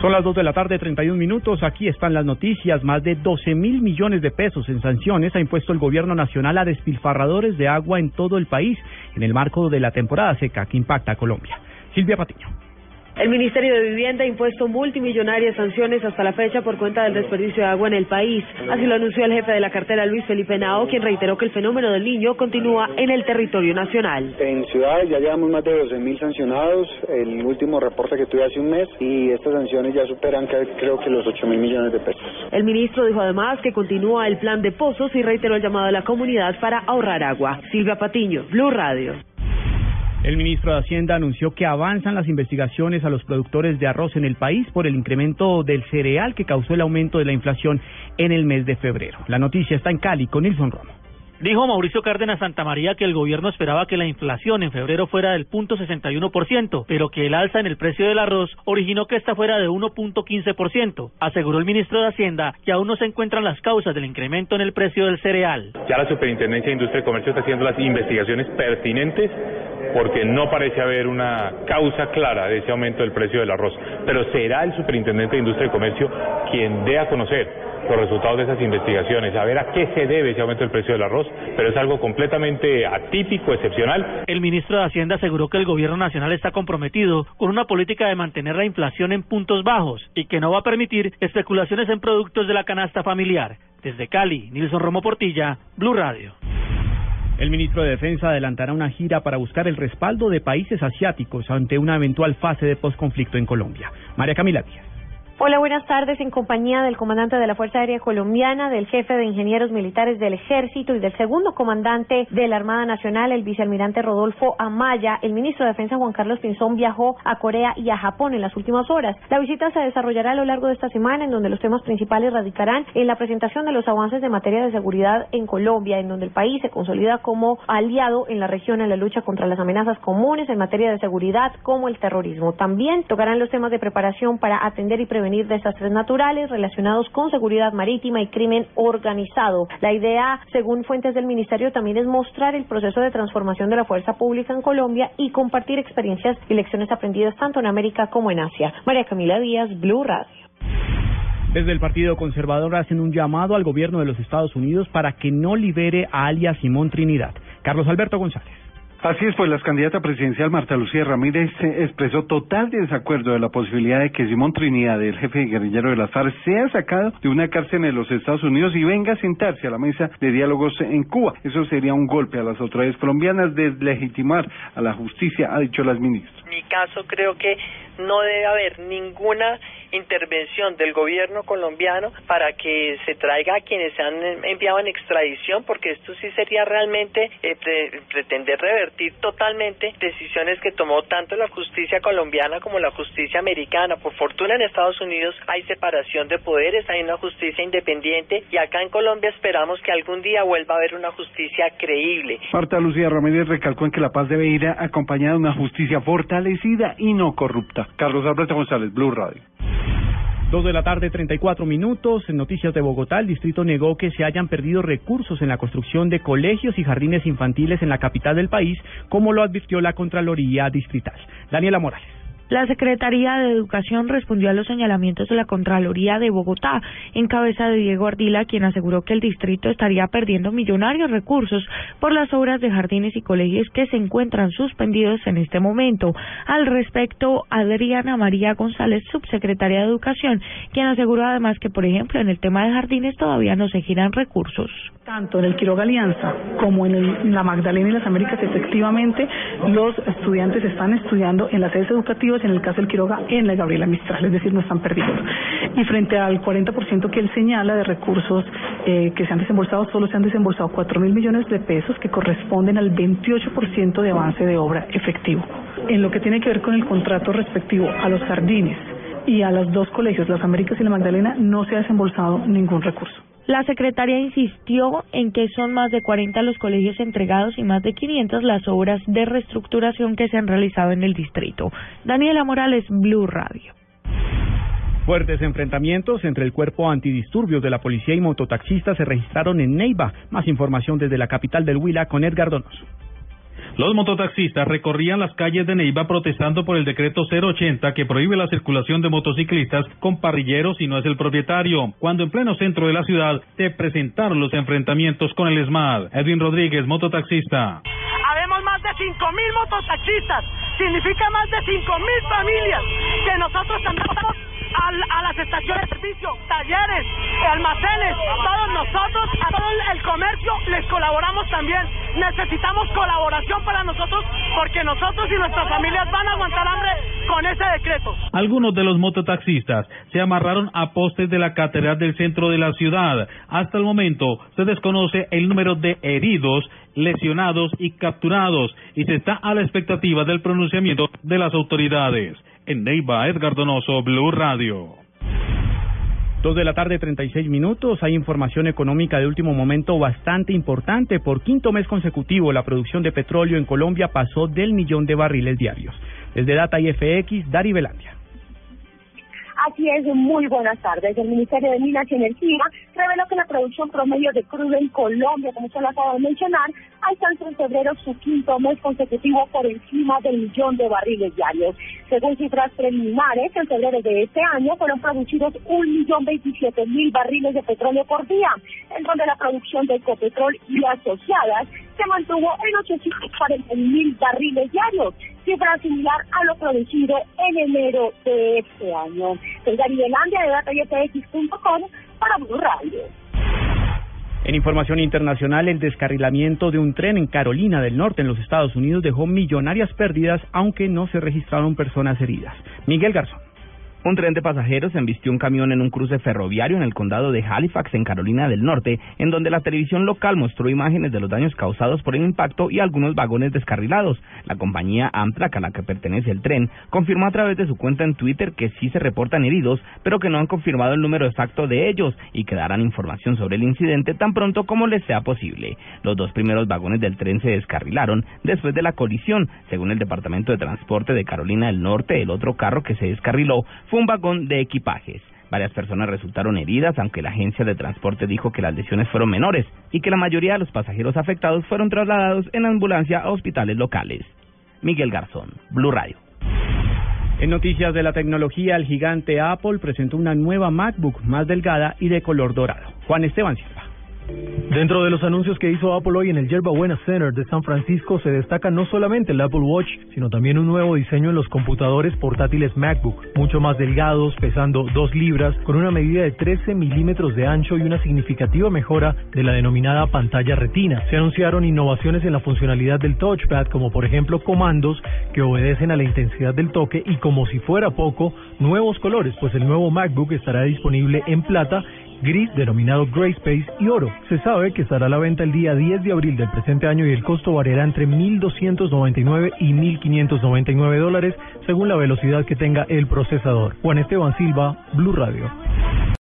Son las 2 de la tarde, 31 minutos. Aquí están las noticias. Más de 12 mil millones de pesos en sanciones ha impuesto el gobierno nacional a despilfarradores de agua en todo el país en el marco de la temporada seca que impacta a Colombia. Silvia Patiño. El Ministerio de Vivienda ha impuesto multimillonarias sanciones hasta la fecha por cuenta del desperdicio de agua en el país. Así lo anunció el jefe de la cartera, Luis Felipe Nao, quien reiteró que el fenómeno del niño continúa en el territorio nacional. En ciudades ya llevamos más de 12.000 sancionados, el último reporte que tuve hace un mes, y estas sanciones ya superan creo que los 8.000 millones de pesos. El ministro dijo además que continúa el plan de pozos y reiteró el llamado a la comunidad para ahorrar agua. Silvia Patiño, Blue Radio. El ministro de Hacienda anunció que avanzan las investigaciones a los productores de arroz en el país por el incremento del cereal que causó el aumento de la inflación en el mes de febrero. La noticia está en Cali con Nilson Romo. Dijo Mauricio Cárdenas Santamaría que el gobierno esperaba que la inflación en febrero fuera del 0.61%, pero que el alza en el precio del arroz originó que esta fuera de 1.15%. Aseguró el ministro de Hacienda que aún no se encuentran las causas del incremento en el precio del cereal. Ya la Superintendencia de Industria y Comercio está haciendo las investigaciones pertinentes porque no parece haber una causa clara de ese aumento del precio del arroz. Pero será el Superintendente de Industria y Comercio quien dé a conocer los resultados de esas investigaciones, a ver a qué se debe ese aumento del precio del arroz, pero es algo completamente atípico, excepcional. El ministro de Hacienda aseguró que el gobierno nacional está comprometido con una política de mantener la inflación en puntos bajos y que no va a permitir especulaciones en productos de la canasta familiar. Desde Cali, Nilson Romo Portilla, Blue Radio. El ministro de Defensa adelantará una gira para buscar el respaldo de países asiáticos ante una eventual fase de posconflicto en Colombia. María Camila Díaz. Hola, buenas tardes. En compañía del comandante de la Fuerza Aérea Colombiana, del jefe de ingenieros militares del Ejército y del segundo comandante de la Armada Nacional, el vicealmirante Rodolfo Amaya, el ministro de Defensa Juan Carlos Pinzón viajó a Corea y a Japón en las últimas horas. La visita se desarrollará a lo largo de esta semana, en donde los temas principales radicarán en la presentación de los avances de materia de seguridad en Colombia, en donde el país se consolida como aliado en la región en la lucha contra las amenazas comunes en materia de seguridad, como el terrorismo. También tocarán los temas de preparación para atender y prevenir desastres naturales relacionados con seguridad marítima y crimen organizado. La idea, según fuentes del Ministerio, también es mostrar el proceso de transformación de la fuerza pública en Colombia y compartir experiencias y lecciones aprendidas tanto en América como en Asia. María Camila Díaz, Blue Radio. Desde el Partido Conservador hacen un llamado al gobierno de los Estados Unidos para que no libere a alias Simón Trinidad. Carlos Alberto González. Así es, pues la candidata presidencial Marta Lucía Ramírez expresó total desacuerdo de la posibilidad de que Simón Trinidad, el jefe guerrillero de las FARC, sea sacado de una cárcel en los Estados Unidos y venga a sentarse a la mesa de diálogos en Cuba. Eso sería un golpe a las autoridades colombianas de legitimar a la justicia, ha dicho las ministras. Mi caso creo que no debe haber ninguna intervención del gobierno colombiano para que se traiga a quienes se han enviado en extradición, porque esto sí sería realmente eh, pretender revertir totalmente decisiones que tomó tanto la justicia colombiana como la justicia americana. Por fortuna en Estados Unidos hay separación de poderes, hay una justicia independiente y acá en Colombia esperamos que algún día vuelva a haber una justicia creíble. Marta Lucía Ramírez recalcó en que la paz debe ir acompañada de una justicia fortalecida y no corrupta. Carlos Alberto González, Blue Radio. Dos de la tarde, 34 minutos. En Noticias de Bogotá, el distrito negó que se hayan perdido recursos en la construcción de colegios y jardines infantiles en la capital del país, como lo advirtió la Contraloría Distrital. Daniela Morales. La Secretaría de Educación respondió a los señalamientos de la Contraloría de Bogotá, en cabeza de Diego Ardila, quien aseguró que el distrito estaría perdiendo millonarios recursos por las obras de jardines y colegios que se encuentran suspendidos en este momento. Al respecto, Adriana María González, subsecretaria de Educación, quien aseguró además que, por ejemplo, en el tema de jardines todavía no se giran recursos. Tanto en el Quiroga Alianza como en, en la Magdalena y las Américas, efectivamente, los estudiantes están estudiando en las sedes educativas en el caso del Quiroga en la Gabriela Mistral, es decir, no están perdidos. Y frente al 40% que él señala de recursos eh, que se han desembolsado, solo se han desembolsado 4 mil millones de pesos que corresponden al 28% de avance de obra efectivo. En lo que tiene que ver con el contrato respectivo a los jardines y a los dos colegios, las Américas y la Magdalena, no se ha desembolsado ningún recurso. La secretaria insistió en que son más de 40 los colegios entregados y más de 500 las obras de reestructuración que se han realizado en el distrito. Daniela Morales, Blue Radio. Fuertes enfrentamientos entre el cuerpo antidisturbios de la policía y mototaxistas se registraron en Neiva. Más información desde la capital del Huila con Edgar Donoso. Los mototaxistas recorrían las calles de Neiva protestando por el decreto 080 que prohíbe la circulación de motociclistas con parrilleros si no es el propietario, cuando en pleno centro de la ciudad se presentaron los enfrentamientos con el SMAD. Edwin Rodríguez, mototaxista. Habemos más de 5.000 mototaxistas, significa más de 5.000 familias que nosotros también a, las estaciones de servicio, talleres, almacenes, todos nosotros, a todo el comercio les colaboramos también. Necesitamos colaboración para nosotros porque nosotros y nuestras familias van a aguantar hambre con ese decreto. Algunos de los mototaxistas se amarraron a postes de la catedral del centro de la ciudad. Hasta el momento se desconoce el número de heridos lesionados y capturados y se está a la expectativa del pronunciamiento de las autoridades. En Neiva, Edgar Donoso, Blue Radio. Dos de la tarde, 36 minutos. Hay información económica de último momento bastante importante. Por quinto mes consecutivo, la producción de petróleo en Colombia pasó del millón de barriles diarios. Desde Data IFX, Dari Velandia. Así es, muy buenas tardes. El Ministerio de Minas y Energía reveló que la producción promedio de crudo en Colombia, como se lo acabo de mencionar, alcanzó en febrero su quinto mes consecutivo por encima del millón de barriles diarios. Según cifras preliminares, en febrero de este año fueron producidos un millón veintisiete mil barriles de petróleo por día, en donde la producción de Ecopetrol y asociadas se mantuvo en 840 mil barriles diarios, cifra similar a lo producido en enero de este año. El Garibelandia de DataYTX.com para Blue Radio. En información internacional, el descarrilamiento de un tren en Carolina del Norte, en los Estados Unidos, dejó millonarias pérdidas, aunque no se registraron personas heridas. Miguel Garzón. Un tren de pasajeros embistió un camión en un cruce ferroviario en el condado de Halifax, en Carolina del Norte, en donde la televisión local mostró imágenes de los daños causados por el impacto y algunos vagones descarrilados. La compañía Amtrak, a la que pertenece el tren, confirmó a través de su cuenta en Twitter que sí se reportan heridos, pero que no han confirmado el número exacto de ellos y que darán información sobre el incidente tan pronto como les sea posible. Los dos primeros vagones del tren se descarrilaron después de la colisión. Según el Departamento de Transporte de Carolina del Norte, el otro carro que se descarriló fue un vagón de equipajes. Varias personas resultaron heridas, aunque la agencia de transporte dijo que las lesiones fueron menores y que la mayoría de los pasajeros afectados fueron trasladados en ambulancia a hospitales locales. Miguel Garzón, Blue Radio. En noticias de la tecnología, el gigante Apple presentó una nueva MacBook más delgada y de color dorado. Juan Esteban Silva. Dentro de los anuncios que hizo Apple hoy en el Yerba Buena Center de San Francisco se destaca no solamente el Apple Watch, sino también un nuevo diseño en los computadores portátiles MacBook, mucho más delgados, pesando 2 libras, con una medida de 13 milímetros de ancho y una significativa mejora de la denominada pantalla retina. Se anunciaron innovaciones en la funcionalidad del touchpad, como por ejemplo comandos que obedecen a la intensidad del toque y como si fuera poco, nuevos colores, pues el nuevo MacBook estará disponible en plata gris denominado Gray Space y oro. Se sabe que estará a la venta el día 10 de abril del presente año y el costo variará entre 1.299 y 1.599 dólares según la velocidad que tenga el procesador. Juan Esteban Silva, Blue Radio.